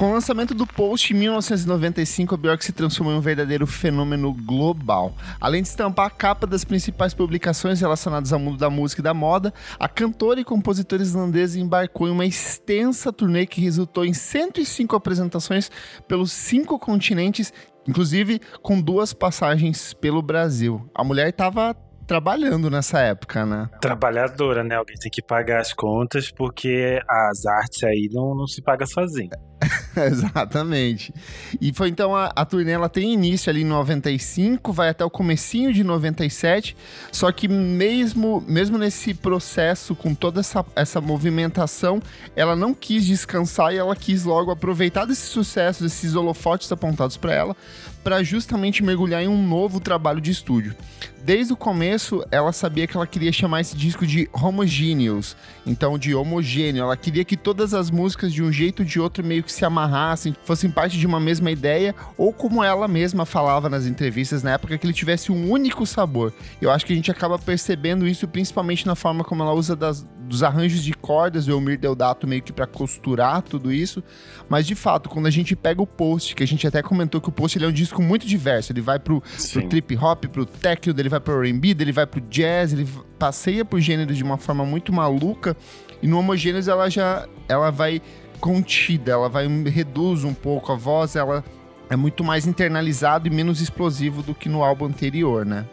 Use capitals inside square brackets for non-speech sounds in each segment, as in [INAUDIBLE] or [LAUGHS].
Com o lançamento do Post em 1995, a Bjork se transformou em um verdadeiro fenômeno global. Além de estampar a capa das principais publicações relacionadas ao mundo da música e da moda, a cantora e compositora islandesa embarcou em uma extensa turnê que resultou em 105 apresentações pelos cinco continentes, inclusive com duas passagens pelo Brasil. A mulher estava trabalhando nessa época, né? Trabalhadora, né? Alguém tem que pagar as contas porque as artes aí não, não se paga sozinha. [LAUGHS] Exatamente. E foi então a, a turnê ela tem início ali em 95, vai até o comecinho de 97, só que mesmo mesmo nesse processo com toda essa, essa movimentação, ela não quis descansar e ela quis logo aproveitar desse sucesso, desses holofotes apontados para ela, para justamente mergulhar em um novo trabalho de estúdio. Desde o começo, ela sabia que ela queria chamar esse disco de Homogeneous, então de homogêneo. Ela queria que todas as músicas, de um jeito ou de outro, meio que se amarrassem, fossem parte de uma mesma ideia, ou como ela mesma falava nas entrevistas na época, que ele tivesse um único sabor. Eu acho que a gente acaba percebendo isso principalmente na forma como ela usa das, dos arranjos de cordas do Elmir Deodato meio que para costurar tudo isso. Mas de fato, quando a gente pega o post, que a gente até comentou que o post ele é um disco muito diverso, ele vai pro, pro trip hop, pro techno, ele vai pro R&B, ele vai pro jazz, ele passeia por gêneros de uma forma muito maluca. E no Homogêneos ela já ela vai contida, ela vai reduz um pouco a voz, ela é muito mais internalizado e menos explosivo do que no álbum anterior, né?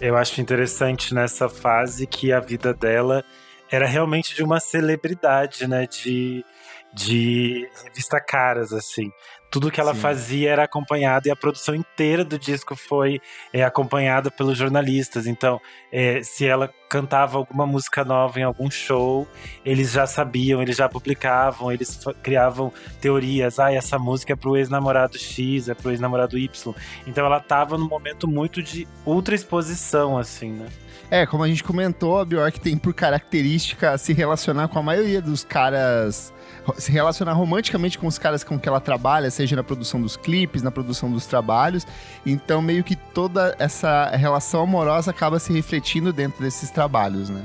Eu acho interessante nessa fase que a vida dela era realmente de uma celebridade, né? De, de revista caras, assim. Tudo que ela Sim. fazia era acompanhado e a produção inteira do disco foi é, acompanhada pelos jornalistas. Então, é, se ela cantava alguma música nova em algum show, eles já sabiam, eles já publicavam, eles criavam teorias. Ah, essa música é pro ex-namorado X, é pro ex-namorado Y. Então, ela tava num momento muito de ultra exposição, assim, né? É, como a gente comentou, a Bjork tem por característica se relacionar com a maioria dos caras se relacionar romanticamente com os caras com que ela trabalha, seja na produção dos clipes, na produção dos trabalhos. Então, meio que toda essa relação amorosa acaba se refletindo dentro desses trabalhos, né?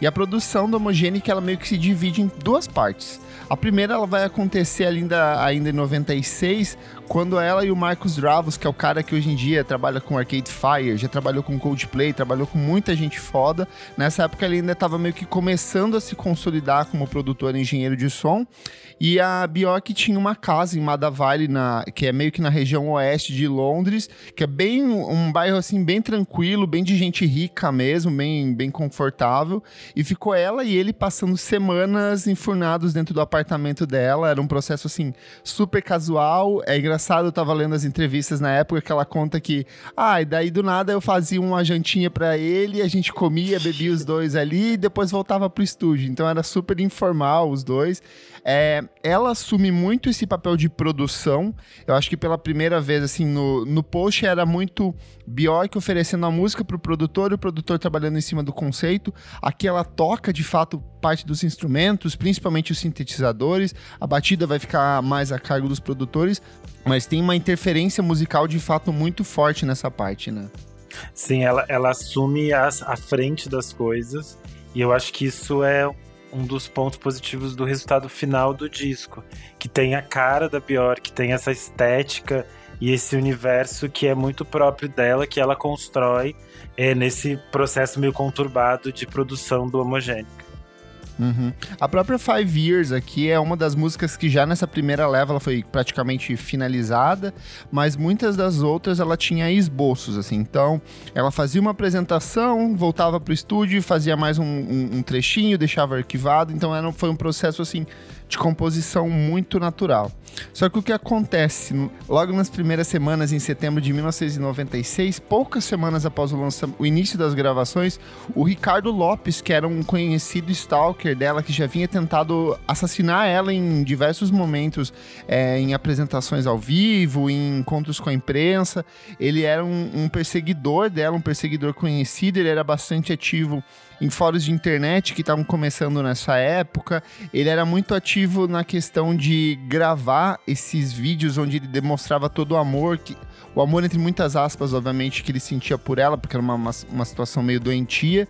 E a produção do Homogenic, ela meio que se divide em duas partes. A primeira ela vai acontecer ainda, ainda em 96, quando ela e o Marcos Dravos, que é o cara que hoje em dia trabalha com Arcade Fire, já trabalhou com Coldplay, trabalhou com muita gente foda. Nessa época ele ainda estava meio que começando a se consolidar como produtor e engenheiro de som. E a Bjork tinha uma casa em Madavale, na, que é meio que na região oeste de Londres, que é bem um bairro assim bem tranquilo, bem de gente rica mesmo, bem, bem confortável. E ficou ela e ele passando semanas enfurnados dentro do apartamento dela. Era um processo assim super casual. É engraçado, eu tava lendo as entrevistas na época que ela conta que, ah, daí do nada eu fazia uma jantinha para ele, a gente comia, bebia os dois ali e depois voltava pro estúdio. Então era super informal os dois. É, ela assume muito esse papel de produção. Eu acho que pela primeira vez, assim, no, no post era muito Bjork oferecendo a música pro produtor e o produtor trabalhando em cima do conceito. Aqui ela toca, de fato, parte dos instrumentos, principalmente os sintetizadores. A batida vai ficar mais a cargo dos produtores, mas tem uma interferência musical, de fato, muito forte nessa parte, né? Sim, ela, ela assume a, a frente das coisas. E eu acho que isso é um dos pontos positivos do resultado final do disco, que tem a cara da Bjork, tem essa estética e esse universo que é muito próprio dela, que ela constrói é, nesse processo meio conturbado de produção do homogênico. Uhum. A própria Five Years aqui é uma das músicas que já nessa primeira leva ela foi praticamente finalizada, mas muitas das outras ela tinha esboços, assim. Então, ela fazia uma apresentação, voltava pro estúdio, fazia mais um, um, um trechinho, deixava arquivado. Então, era, foi um processo, assim, de composição muito natural. Só que o que acontece, logo nas primeiras semanas, em setembro de 1996, poucas semanas após o, o início das gravações, o Ricardo Lopes, que era um conhecido stalker dela, que já vinha tentado assassinar ela em diversos momentos, é, em apresentações ao vivo, em encontros com a imprensa, ele era um, um perseguidor dela, um perseguidor conhecido, ele era bastante ativo em fóruns de internet que estavam começando nessa época, ele era muito ativo na questão de gravar esses vídeos onde ele demonstrava todo o amor, que, o amor entre muitas aspas, obviamente, que ele sentia por ela, porque era uma, uma, uma situação meio doentia.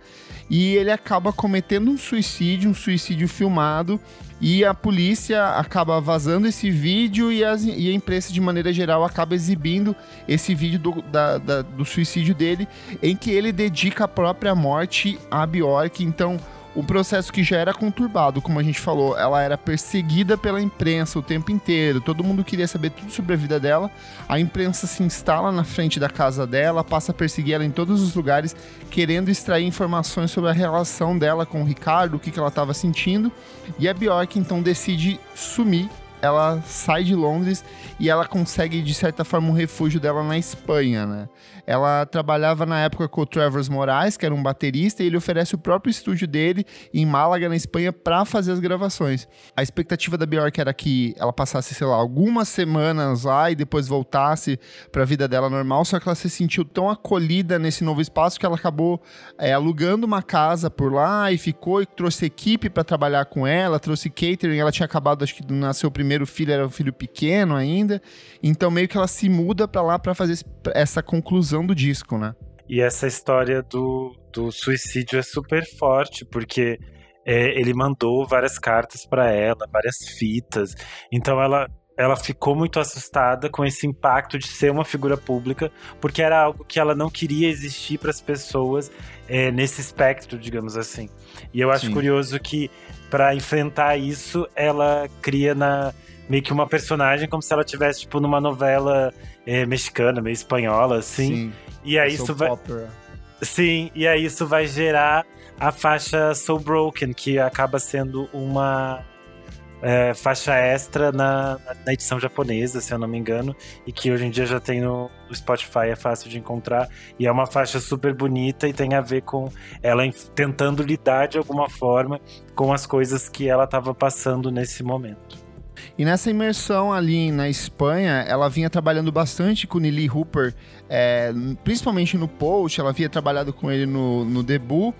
E ele acaba cometendo um suicídio, um suicídio filmado, e a polícia acaba vazando esse vídeo e, as, e a imprensa, de maneira geral, acaba exibindo esse vídeo do, da, da, do suicídio dele, em que ele dedica a própria morte a Bjork. Então, um processo que já era conturbado, como a gente falou, ela era perseguida pela imprensa o tempo inteiro, todo mundo queria saber tudo sobre a vida dela. A imprensa se instala na frente da casa dela, passa a perseguir ela em todos os lugares, querendo extrair informações sobre a relação dela com o Ricardo, o que, que ela estava sentindo. E a Bjork então decide sumir ela sai de Londres e ela consegue, de certa forma, um refúgio dela na Espanha, né? Ela trabalhava na época com o Travers Moraes, que era um baterista, e ele oferece o próprio estúdio dele em Málaga, na Espanha, para fazer as gravações. A expectativa da Bjork era que ela passasse, sei lá, algumas semanas lá e depois voltasse para a vida dela normal, só que ela se sentiu tão acolhida nesse novo espaço que ela acabou é, alugando uma casa por lá e ficou e trouxe equipe para trabalhar com ela, trouxe catering, ela tinha acabado, acho que nasceu o primeiro filho, era um filho pequeno ainda, então meio que ela se muda para lá para fazer essa conclusão do disco, né? E essa história do, do suicídio é super forte, porque é, ele mandou várias cartas para ela, várias fitas. Então ela, ela ficou muito assustada com esse impacto de ser uma figura pública, porque era algo que ela não queria existir para as pessoas é, nesse espectro, digamos assim. E eu acho Sim. curioso que, para enfrentar isso, ela cria na meio que uma personagem como se ela tivesse tipo numa novela é, mexicana, meio espanhola, assim. Sim. E aí isso vai. Opera. Sim, e aí isso vai gerar a faixa Soul Broken, que acaba sendo uma é, faixa extra na, na, edição japonesa, se eu não me engano, e que hoje em dia já tem no, no, Spotify, é fácil de encontrar. E é uma faixa super bonita e tem a ver com ela tentando lidar de alguma forma com as coisas que ela estava passando nesse momento. E nessa imersão ali na Espanha, ela vinha trabalhando bastante com Neely Hooper, é, principalmente no Post, ela havia trabalhado com ele no, no debut,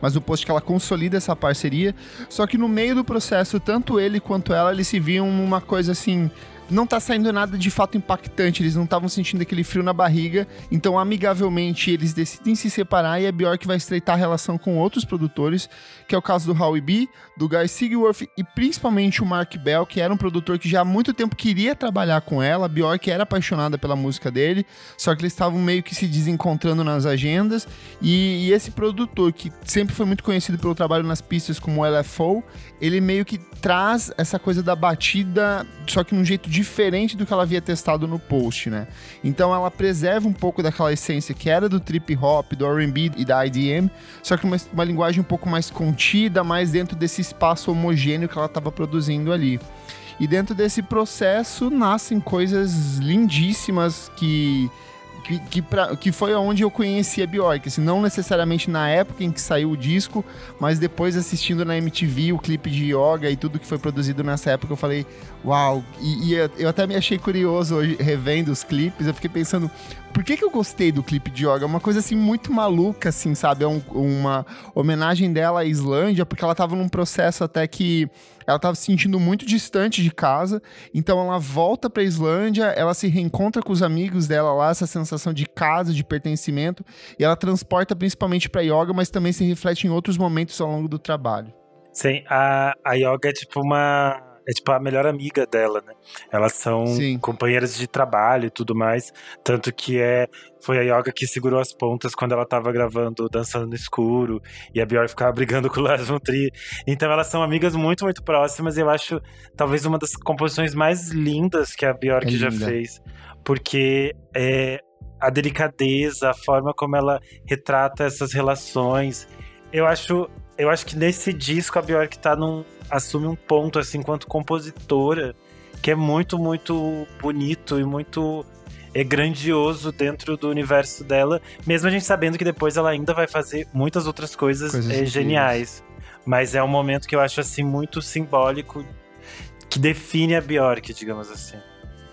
mas o Post que ela consolida essa parceria. Só que no meio do processo, tanto ele quanto ela, eles se viam uma coisa assim não tá saindo nada de fato impactante, eles não estavam sentindo aquele frio na barriga, então amigavelmente eles decidem se separar e a Bjork vai estreitar a relação com outros produtores, que é o caso do Howie B, do Guy Sigworth e principalmente o Mark Bell, que era um produtor que já há muito tempo queria trabalhar com ela, a Bjork era apaixonada pela música dele, só que eles estavam meio que se desencontrando nas agendas, e, e esse produtor, que sempre foi muito conhecido pelo trabalho nas pistas como LFO, ele meio que traz essa coisa da batida, só que num jeito diferente do que ela havia testado no post, né? Então ela preserva um pouco daquela essência que era do trip hop, do R&B e da IDM, só que uma, uma linguagem um pouco mais contida, mais dentro desse espaço homogêneo que ela estava produzindo ali. E dentro desse processo nascem coisas lindíssimas que que, que, pra, que foi onde eu conheci a Bjork, assim, não necessariamente na época em que saiu o disco, mas depois assistindo na MTV o clipe de Yoga e tudo que foi produzido nessa época, eu falei, uau, e, e eu até me achei curioso hoje, revendo os clipes, eu fiquei pensando, por que, que eu gostei do clipe de Yoga? É uma coisa assim muito maluca, assim, sabe? É um, uma homenagem dela à Islândia, porque ela tava num processo até que ela estava se sentindo muito distante de casa, então ela volta para Islândia, ela se reencontra com os amigos dela lá, essa sensação de casa, de pertencimento, e ela transporta principalmente para yoga, mas também se reflete em outros momentos ao longo do trabalho. Sim, a, a yoga é tipo uma é tipo a melhor amiga dela, né? Elas são Sim. companheiras de trabalho e tudo mais. Tanto que é foi a Yoga que segurou as pontas quando ela tava gravando Dançando no Escuro. E a Björk ficava [LAUGHS] brigando com o Lars von Trier. Então elas são amigas muito, muito próximas. E eu acho talvez uma das composições mais lindas que a Björk é já fez. Porque é a delicadeza, a forma como ela retrata essas relações. Eu acho, eu acho que nesse disco a Björk tá num, assume um ponto, assim, enquanto compositora, que é muito, muito bonito e muito é grandioso dentro do universo dela, mesmo a gente sabendo que depois ela ainda vai fazer muitas outras coisas, coisas é, geniais. Mas é um momento que eu acho assim muito simbólico que define a Bjork, digamos assim.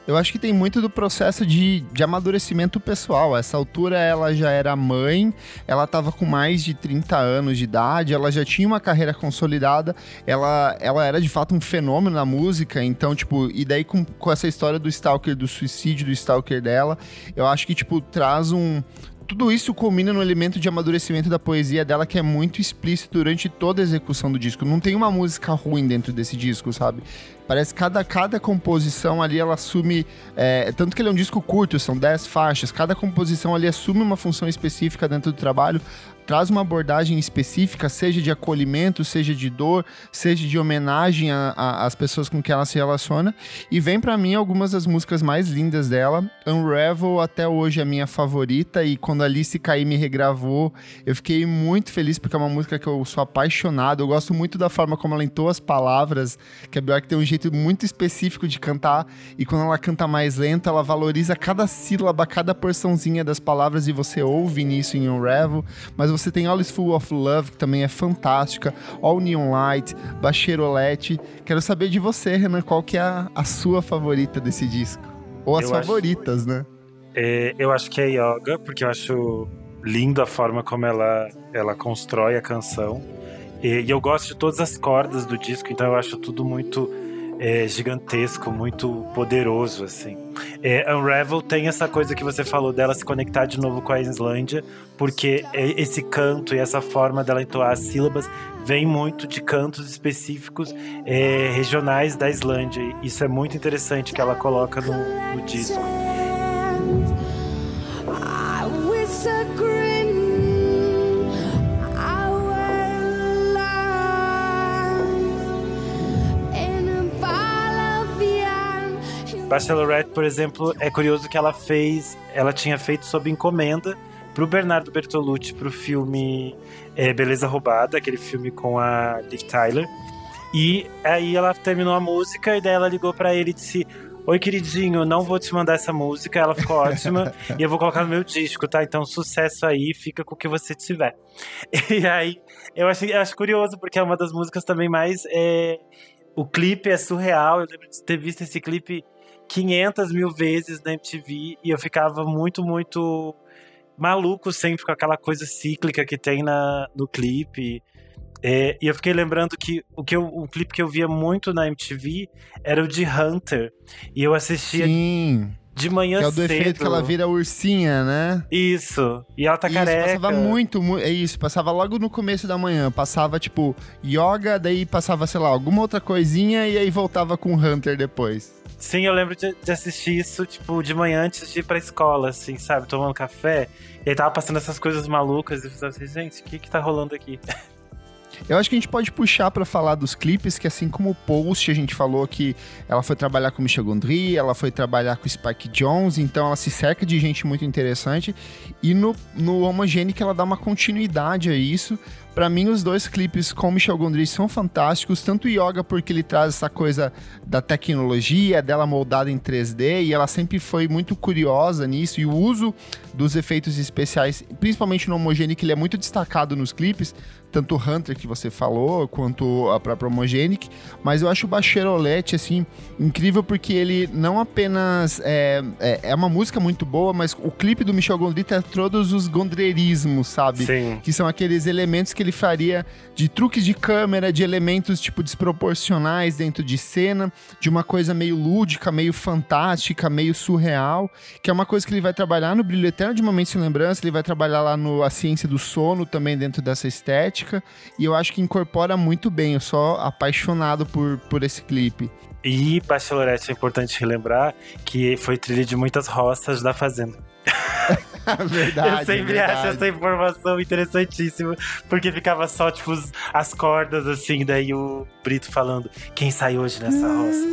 Eu acho que tem muito do processo de, de amadurecimento pessoal. Essa altura ela já era mãe, ela estava com mais de 30 anos de idade, ela já tinha uma carreira consolidada, ela, ela era de fato um fenômeno na música, então, tipo, e daí com, com essa história do Stalker, do suicídio do Stalker dela, eu acho que, tipo, traz um, tudo isso culmina no elemento de amadurecimento da poesia dela que é muito explícito durante toda a execução do disco. Não tem uma música ruim dentro desse disco, sabe? Parece que cada, cada composição ali ela assume. É, tanto que ele é um disco curto, são 10 faixas. Cada composição ali assume uma função específica dentro do trabalho, traz uma abordagem específica, seja de acolhimento, seja de dor, seja de homenagem às pessoas com quem ela se relaciona. E vem para mim algumas das músicas mais lindas dela. Unravel até hoje é a minha favorita e quando a Alice Caí me regravou, eu fiquei muito feliz porque é uma música que eu sou apaixonado. Eu gosto muito da forma como ela entoa as palavras, que a Björk tem um jeito muito específico de cantar e quando ela canta mais lento, ela valoriza cada sílaba, cada porçãozinha das palavras e você ouve nisso em Unravel, mas você você tem All Is Full of Love, que também é fantástica, All Neon Light, Bacheirolete. Quero saber de você, Renan, qual que é a, a sua favorita desse disco? Ou as eu favoritas, acho, né? É, eu acho que é Yoga, porque eu acho lindo a forma como ela, ela constrói a canção. E, e eu gosto de todas as cordas do disco, então eu acho tudo muito é, gigantesco, muito poderoso, assim. É, Unravel tem essa coisa que você falou dela se conectar de novo com a Islândia, porque esse canto e essa forma dela entoar as sílabas vem muito de cantos específicos é, regionais da Islândia. Isso é muito interessante que ela coloca no, no disco. Bachelorette, por exemplo, é curioso que ela fez, ela tinha feito sob encomenda pro Bernardo Bertolucci pro filme é, Beleza Roubada, aquele filme com a Liv Tyler. E aí ela terminou a música e daí ela ligou para ele e disse: Oi, queridinho, não vou te mandar essa música, ela ficou ótima [LAUGHS] e eu vou colocar no meu disco, tá? Então, sucesso aí, fica com o que você tiver. [LAUGHS] E aí, eu acho, eu acho curioso, porque é uma das músicas também mais. É... O clipe é surreal, eu lembro de ter visto esse clipe 500 mil vezes na MTV e eu ficava muito, muito maluco sempre com aquela coisa cíclica que tem na, no clipe. É, e eu fiquei lembrando que o que eu, o clipe que eu via muito na MTV era o de Hunter. E eu assistia Sim. de manhã cedo. É o do efeito que ela vira ursinha, né? Isso. E ela tá isso, careca. Passava muito, muito. É isso, passava logo no começo da manhã. Passava, tipo, yoga, daí passava, sei lá, alguma outra coisinha e aí voltava com Hunter depois. Sim, eu lembro de, de, assistir isso, tipo, de manhã antes de ir pra escola, assim, sabe? Tomando café. E aí tava passando essas coisas malucas. E eu assim, gente, o que que tá rolando aqui? [LAUGHS] Eu acho que a gente pode puxar para falar dos clipes, que assim como o Post, a gente falou que ela foi trabalhar com Michel Gondry, ela foi trabalhar com Spike Jones, então ela se cerca de gente muito interessante. E no, no Homogenic ela dá uma continuidade a isso, para mim, os dois clipes com Michel Gondry são fantásticos. Tanto o Yoga, porque ele traz essa coisa da tecnologia, dela moldada em 3D, e ela sempre foi muito curiosa nisso. E o uso dos efeitos especiais, principalmente no Homogenic, ele é muito destacado nos clipes tanto o Hunter que você falou, quanto a própria Homogenic, mas eu acho o Bacherolet, assim, incrível porque ele não apenas é, é, é, uma música muito boa, mas o clipe do Michel Gondry tem todos os gondrerismos, sabe? Sim. Que são aqueles elementos que ele faria de truques de câmera, de elementos, tipo, desproporcionais dentro de cena, de uma coisa meio lúdica, meio fantástica, meio surreal, que é uma coisa que ele vai trabalhar no Brilho Eterno de Momentos Sem Lembrança, ele vai trabalhar lá no A Ciência do Sono também dentro dessa estética, estética e eu acho que incorpora muito bem. Eu sou apaixonado por, por esse clipe. E Bachelorette é importante relembrar que foi trilha de muitas roças da Fazenda. [LAUGHS] verdade. Eu sempre verdade. acho essa informação interessantíssima, porque ficava só, tipo, as cordas, assim, daí o Brito falando: quem sai hoje nessa roça?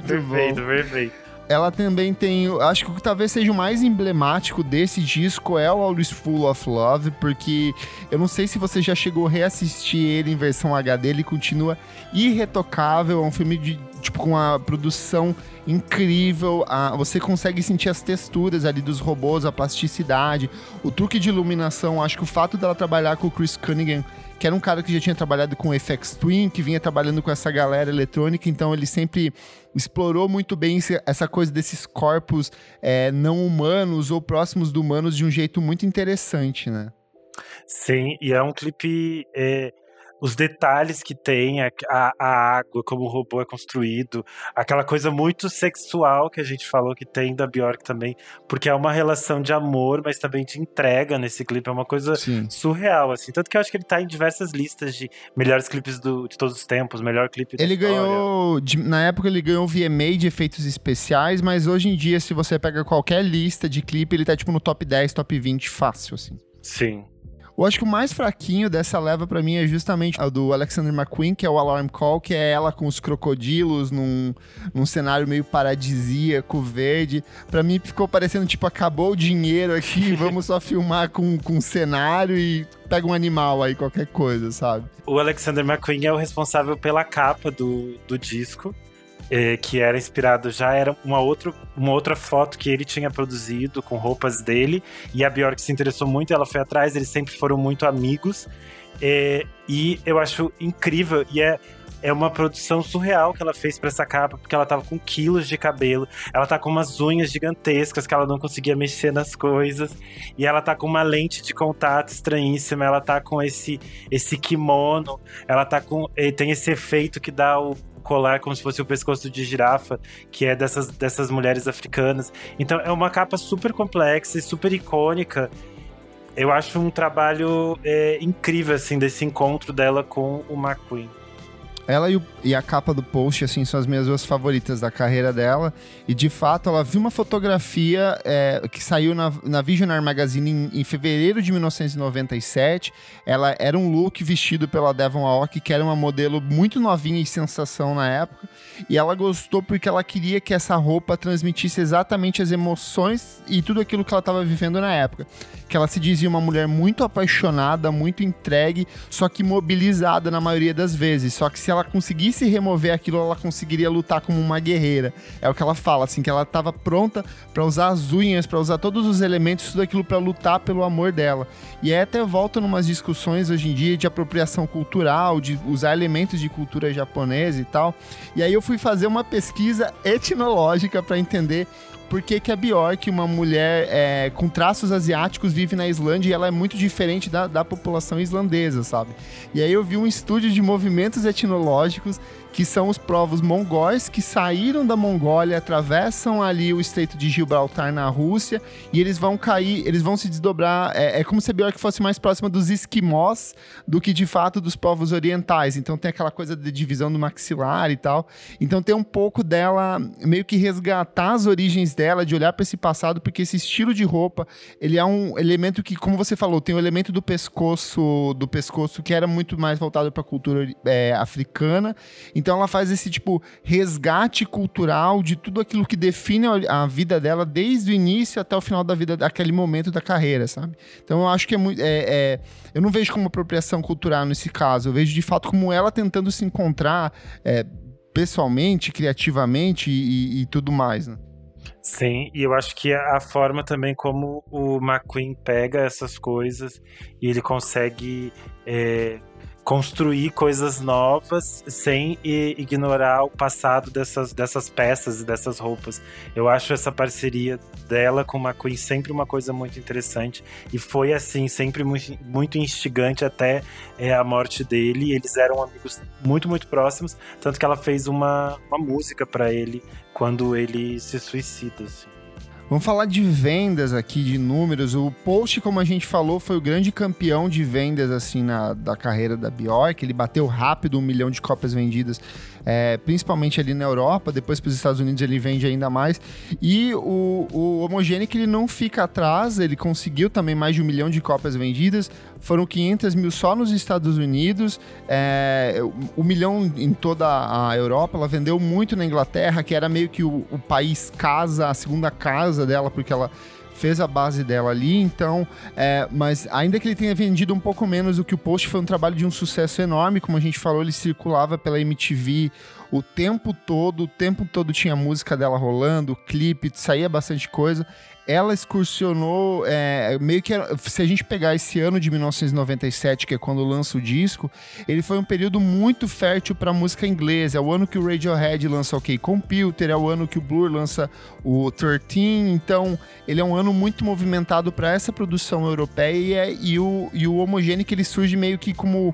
[LAUGHS] perfeito, perfeito ela também tem. Acho que talvez seja o mais emblemático desse disco é o All Is Full of Love, porque eu não sei se você já chegou a reassistir ele em versão HD, ele continua irretocável. É um filme de, tipo, com uma produção incrível. A, você consegue sentir as texturas ali dos robôs, a plasticidade, o truque de iluminação. Acho que o fato dela trabalhar com o Chris Cunningham que era um cara que já tinha trabalhado com FX Twin, que vinha trabalhando com essa galera eletrônica, então ele sempre explorou muito bem essa coisa desses corpos é, não humanos ou próximos do humanos de um jeito muito interessante, né? Sim, e é um clipe é, os detalhes que tem, a, a, água, como o robô é construído, aquela coisa muito sexual que a gente falou que tem da Bjork também, porque é uma relação de amor, mas também de entrega nesse clipe, é uma coisa Sim. surreal, assim. Tanto que eu acho que ele tá em diversas listas de melhores clipes do, de todos os tempos, melhor clipe Ele ganhou, de, na época ele ganhou VMA de efeitos especiais, mas hoje em dia, se você pega qualquer lista de clipe, ele tá tipo no top 10, top 20 fácil, assim. Sim. Eu acho que o mais fraquinho dessa leva para mim é justamente o do Alexander McQueen, que é o Alarm Call, que é ela com os crocodilos num, num cenário meio paradisíaco, verde. Para mim ficou parecendo tipo, acabou o dinheiro aqui, [LAUGHS] vamos só filmar com, com cenário e pega um animal aí, qualquer coisa, sabe? O Alexander McQueen é o responsável pela capa do, do disco é, que era inspirado, já era uma outra, uma outra foto que ele tinha produzido com roupas dele, e a Bjork se interessou muito, ela foi atrás, eles sempre foram muito amigos, é, e eu acho incrível, e é, é uma produção surreal que ela fez para essa capa, porque ela tava com quilos de cabelo, ela tá com umas unhas gigantescas que ela não conseguia mexer nas coisas, e ela tá com uma lente de contato estranhíssima, ela tá com esse esse kimono, ela tá com tem esse efeito que dá o colar como se fosse o pescoço de girafa, que é dessas, dessas mulheres africanas. Então é uma capa super complexa e super icônica. Eu acho um trabalho é, incrível, assim, desse encontro dela com o McQueen. Ela e, o, e, a capa do post, assim, são as minhas duas favoritas da carreira dela. E de fato, ela viu uma fotografia é, que saiu na, na Visionary Magazine em, em, fevereiro de 1997. Ela era um look vestido pela Devon Aoki, que era uma modelo muito novinha e sensação na época. E ela gostou porque ela queria que essa roupa transmitisse exatamente as emoções e tudo aquilo que ela estava vivendo na época. Que ela se dizia uma mulher muito apaixonada, muito entregue, só que mobilizada na maioria das vezes. Só que se ela ela conseguisse remover aquilo, ela conseguiria lutar como uma guerreira. É o que ela fala, assim, que ela estava pronta para usar as unhas, para usar todos os elementos, tudo aquilo para lutar pelo amor dela. E até volta numas discussões hoje em dia de apropriação cultural, de usar elementos de cultura japonesa e tal. E aí eu fui fazer uma pesquisa etnológica para entender por que, que a Bjork, uma mulher é, com traços asiáticos, vive na Islândia e ela é muito diferente da, da população islandesa, sabe? E aí eu vi um estúdio de movimentos etnológicos que são os povos mongóis que saíram da Mongólia, atravessam ali o Estreito de Gibraltar na Rússia e eles vão cair, eles vão se desdobrar. É, é como se a Bjork fosse mais próxima dos esquimós do que de fato dos povos orientais. Então tem aquela coisa de divisão do maxilar e tal. Então tem um pouco dela meio que resgatar as origens dela, de olhar para esse passado, porque esse estilo de roupa ele é um elemento que, como você falou, tem o elemento do pescoço, do pescoço que era muito mais voltado para a cultura é, africana. Então ela faz esse tipo resgate cultural de tudo aquilo que define a vida dela desde o início até o final da vida, daquele momento da carreira, sabe? Então eu acho que é muito. É, é, eu não vejo como apropriação cultural nesse caso, eu vejo de fato como ela tentando se encontrar é, pessoalmente, criativamente e, e, tudo mais, né? Sim, e eu acho que a forma também como o McQueen pega essas coisas e ele consegue é, construir coisas novas sem ignorar o passado dessas, dessas peças e dessas roupas. Eu acho essa parceria dela com a Queen sempre uma coisa muito interessante e foi assim, sempre muito, muito instigante até é, a morte dele. Eles eram amigos muito, muito próximos, tanto que ela fez uma, uma música para ele quando ele se suicida. Assim. Vamos falar de vendas aqui, de números. O Post, como a gente falou, foi o grande campeão de vendas assim na, da carreira da Bjork. Ele bateu rápido um milhão de cópias vendidas é, principalmente ali na Europa, depois para os Estados Unidos ele vende ainda mais. E o, o Homogenic ele não fica atrás, ele conseguiu também mais de um milhão de cópias vendidas, foram 500 mil só nos Estados Unidos, é, um milhão em toda a Europa, ela vendeu muito na Inglaterra, que era meio que o, o país casa, a segunda casa dela, porque ela fez a base dela ali, então, é, mas ainda que ele tenha vendido um pouco menos do que o Post, foi um trabalho de um sucesso enorme, como a gente falou, ele circulava pela MTV o tempo todo, o tempo todo tinha música dela rolando, clipe, saía bastante coisa. Ela excursionou é, meio que se a gente pegar esse ano de 1997 que é quando lança o disco ele foi um período muito fértil para música inglesa. É o ano que o Radiohead lança OK Computer é o ano que o Blur lança o 13 então ele é um ano muito movimentado para essa produção europeia e o, e o Homogenic ele surge meio que como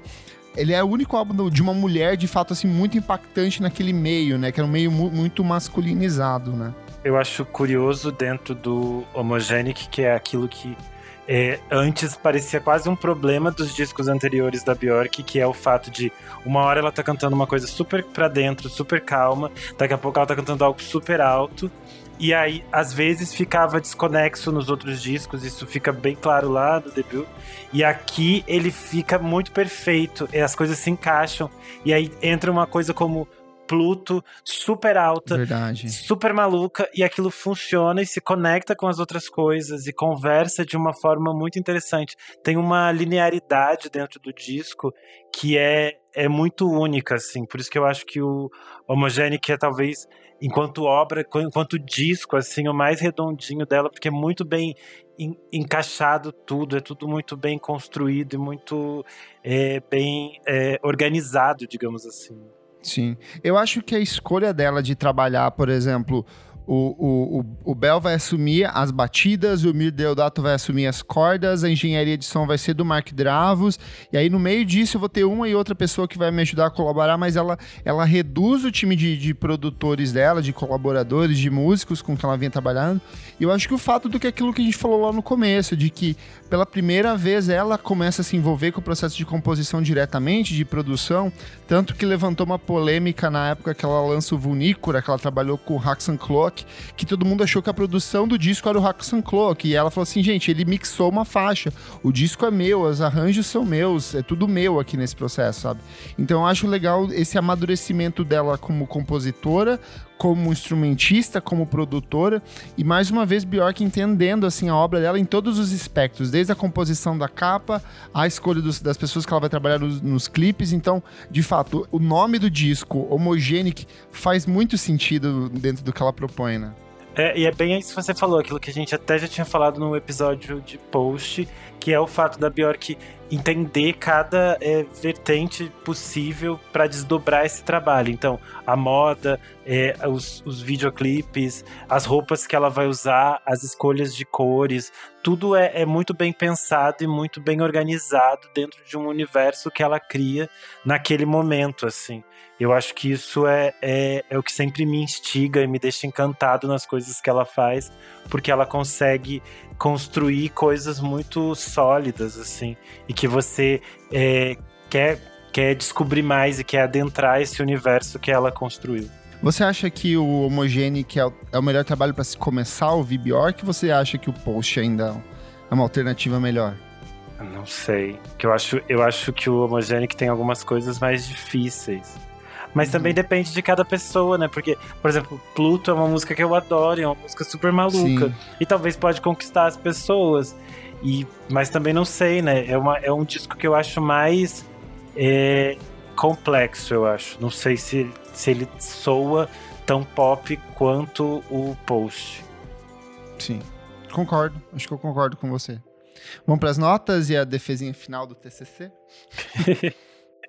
ele é o único álbum de uma mulher de fato assim muito impactante naquele meio né? Que era um meio mu muito masculinizado né? Eu acho curioso dentro do Homogenic, que é aquilo que é, antes parecia quase um problema dos discos anteriores da Bjork, que é o fato de uma hora ela tá cantando uma coisa super pra dentro, super calma, daqui a pouco ela tá cantando algo super alto, e aí às vezes ficava desconexo nos outros discos, isso fica bem claro lá no debut, e aqui ele fica muito perfeito, as coisas se encaixam, e aí entra uma coisa como Pluto, super alta, Verdade. super maluca, e aquilo funciona e se conecta com as outras coisas e conversa de uma forma muito interessante. Tem uma linearidade dentro do disco que é, é muito única, assim. Por isso que eu acho que o Homogenic é talvez, enquanto obra, enquanto disco, assim, o mais redondinho dela, porque é muito bem encaixado tudo, é tudo muito bem construído e muito é, bem é, organizado, digamos assim. Sim. Eu acho que a escolha dela de trabalhar, por exemplo, o, o, o, Bell vai assumir as batidas, o Mir Deodato vai assumir as cordas, a engenharia de som vai ser do Mark Dravos, e aí no meio disso eu vou ter uma e outra pessoa que vai me ajudar a colaborar, mas ela, ela reduz o time de, de produtores dela, de colaboradores, de músicos com que ela vinha trabalhando, e eu acho que o fato do que aquilo que a gente falou lá no começo, de que pela primeira vez ela começa a se envolver com o processo de composição diretamente, de produção, tanto que levantou uma polêmica na época que ela lança o Vunícora, que ela trabalhou com o Haxan Clock, Que todo mundo achou que a produção do disco era o Haxan Clock. E ela falou assim, gente, ele mixou uma faixa. O disco é meu, os arranjos são meus, é tudo meu aqui nesse processo, sabe? Então eu acho legal esse amadurecimento dela como compositora, como instrumentista, como produtora e mais uma vez Bjork entendendo assim a obra dela em todos os espectros, desde a composição da capa, a escolha dos, das pessoas que ela vai trabalhar nos, nos, clipes. Então, de fato, o nome do disco, Homogenic, faz muito sentido dentro do que ela propõe, né? É, e é bem isso que você falou, aquilo que a gente até já tinha falado no episódio de post, que é o fato da Bjork entender cada é, vertente possível para desdobrar esse trabalho. Então, a moda, é, os, os videoclipes, as roupas que ela vai usar, as escolhas de cores, tudo é, é muito bem pensado e muito bem organizado dentro de um universo que ela cria naquele momento, assim. Eu acho que isso é, é, é o que sempre me instiga e me deixa encantado nas coisas que ela faz, porque ela consegue construir coisas muito sólidas, assim, e que você é, quer, quer descobrir mais e quer adentrar esse universo que ela construiu. Você acha que o Homogenic é o, é o melhor trabalho para se começar o ouvir Bjork ou você acha que o Post ainda é uma alternativa melhor? Não sei. Eu acho, eu acho que o Homogenic tem algumas coisas mais difíceis. Mas também uhum. depende de cada pessoa, né? Porque, por exemplo, Pluto é uma música que eu adoro, é uma música super maluca. Sim. E talvez pode conquistar as pessoas. E, mas também não sei, né? É, uma, é um disco que eu acho mais é, complexo, eu acho. Não sei se, se ele soa tão pop quanto o Post. Sim, concordo. Acho que eu concordo com você. Vamos para as notas e a defesinha final do TCC? [LAUGHS]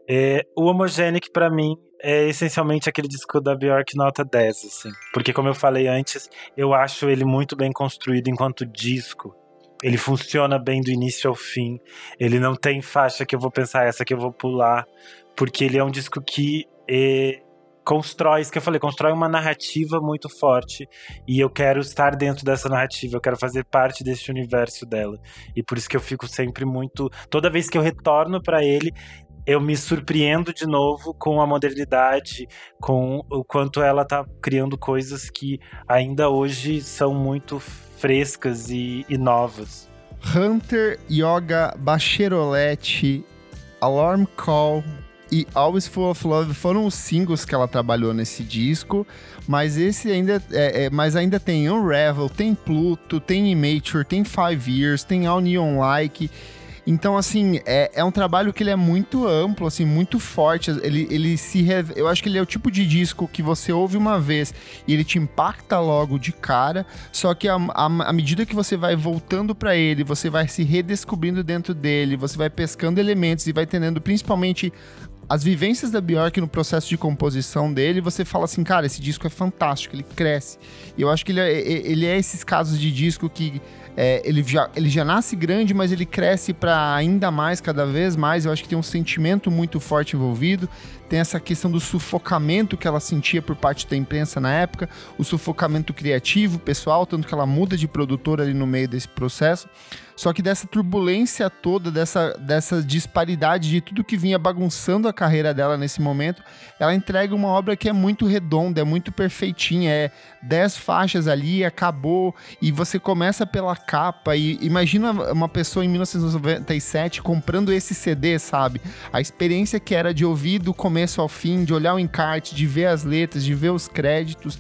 é, o Homogenic, para mim, é essencialmente aquele disco da Bjork nota 10, assim. Porque, como eu falei antes, eu acho ele muito bem construído enquanto disco. Ele funciona bem do início ao fim. Ele não tem faixa que eu vou pensar, essa que eu vou pular. Porque ele é um disco que é, constrói, isso que eu falei, constrói uma narrativa muito forte. E eu quero estar dentro dessa narrativa, eu quero fazer parte desse universo dela. E por isso que eu fico sempre muito. Toda vez que eu retorno para ele, eu me surpreendo de novo com a modernidade, com o quanto ela tá criando coisas que ainda hoje são muito frescas e, e novas. Hunter, Yoga, Bachelorette, Alarm Call e Always Full of Love foram os singles que ela trabalhou nesse disco, mas esse ainda, é, é, mas ainda tem Unravel, tem Pluto, tem Immature, tem Five Years, tem All Neon Like Então, assim, é, é um trabalho que ele é muito amplo, assim, muito forte. Ele, ele se. Eu acho que ele é o tipo de disco que você ouve uma vez e ele te impacta logo de cara. Só que à medida que você vai voltando para ele, você vai se redescobrindo dentro dele, você vai pescando elementos e vai entendendo principalmente as vivências da Bjork no processo de composição dele, você fala assim, cara, esse disco é fantástico, ele cresce. E eu acho que ele é, ele é esses casos de disco que é, ele, já, ele já nasce grande, mas ele cresce para ainda mais, cada vez mais. Eu acho que tem um sentimento muito forte envolvido. Tem essa questão do sufocamento que ela sentia por parte da imprensa na época, o sufocamento criativo, pessoal, tanto que ela muda de produtora ali no meio desse processo. Só que dessa turbulência toda, dessa, dessa disparidade de tudo que vinha bagunçando a carreira dela nesse momento, ela entrega uma obra que é muito redonda, é muito perfeitinha, é 10 faixas ali, acabou, e você começa pela capa, e imagina uma pessoa em 1997 comprando esse CD, sabe? A experiência que era de ouvir do começo ao fim, de olhar o encarte, de ver as letras, de ver os créditos,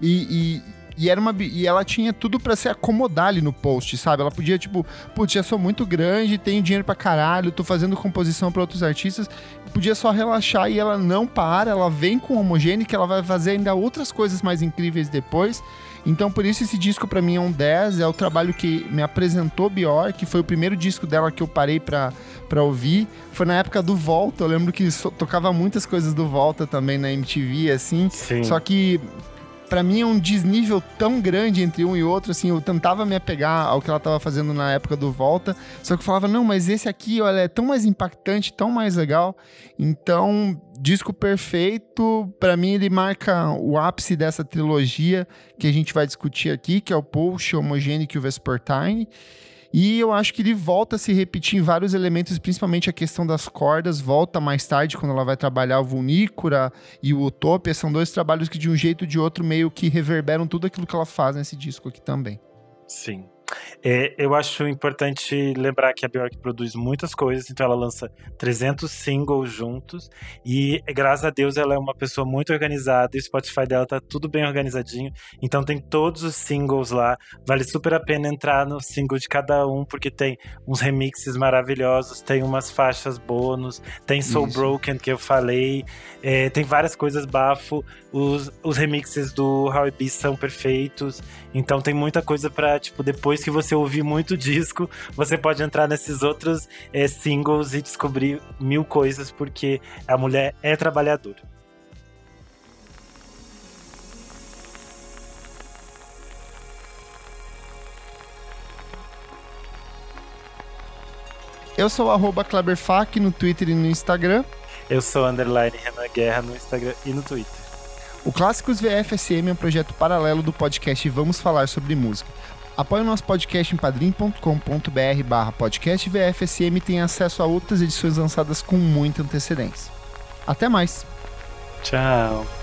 e, e e, era uma, e ela tinha tudo para se acomodar ali no post, sabe? Ela podia, tipo, putz, já sou muito grande, tenho dinheiro pra caralho, tô fazendo composição para outros artistas. Podia só relaxar e ela não para, ela vem com homogêneo que ela vai fazer ainda outras coisas mais incríveis depois. Então, por isso, esse disco para mim é um 10. É o trabalho que me apresentou Bjork, foi o primeiro disco dela que eu parei pra, pra ouvir. Foi na época do Volta, eu lembro que so, tocava muitas coisas do Volta também na MTV, assim. Sim. Só que para mim é um desnível tão grande entre um e outro, assim, eu tentava me apegar ao que ela tava fazendo na época do Volta, só que eu falava, não, mas esse aqui, olha, é tão mais impactante, tão mais legal. Então, disco perfeito, para mim ele marca o ápice dessa trilogia que a gente vai discutir aqui, que é o Post, o Homogenic e o Vespertine. E eu acho que ele volta a se repetir em vários elementos, principalmente a questão das cordas, volta mais tarde, quando ela vai trabalhar o Vunícora e o Utopia. São dois trabalhos que, de um jeito ou de outro, meio que reverberam tudo aquilo que ela faz nesse disco aqui também. Sim. É, eu acho importante lembrar que a Bjork produz muitas coisas, então ela lança 300 singles juntos e graças a Deus ela é uma pessoa muito organizada e o Spotify dela tá tudo bem organizadinho, então tem todos os singles lá, vale super a pena entrar no single de cada um porque tem uns remixes maravilhosos, tem umas faixas bônus, tem Soul Isso. Broken que eu falei, é, tem várias coisas bafo, os, os remixes do How B são perfeitos, então tem muita coisa para tipo depois que você ouvir muito [LAUGHS] disco, você pode entrar nesses outros é, singles e descobrir mil coisas, porque a mulher é trabalhadora. Eu sou o Kleberfac no Twitter e no Instagram. Eu sou underline Renan Guerra no Instagram e no Twitter. O Clássicos VFSM é um projeto paralelo do podcast Vamos Falar Sobre Música. Apoie o nosso podcast em padrim.com.br barra podcast VFSM e tem acesso a outras edições lançadas com muita antecedência. Até mais! Tchau!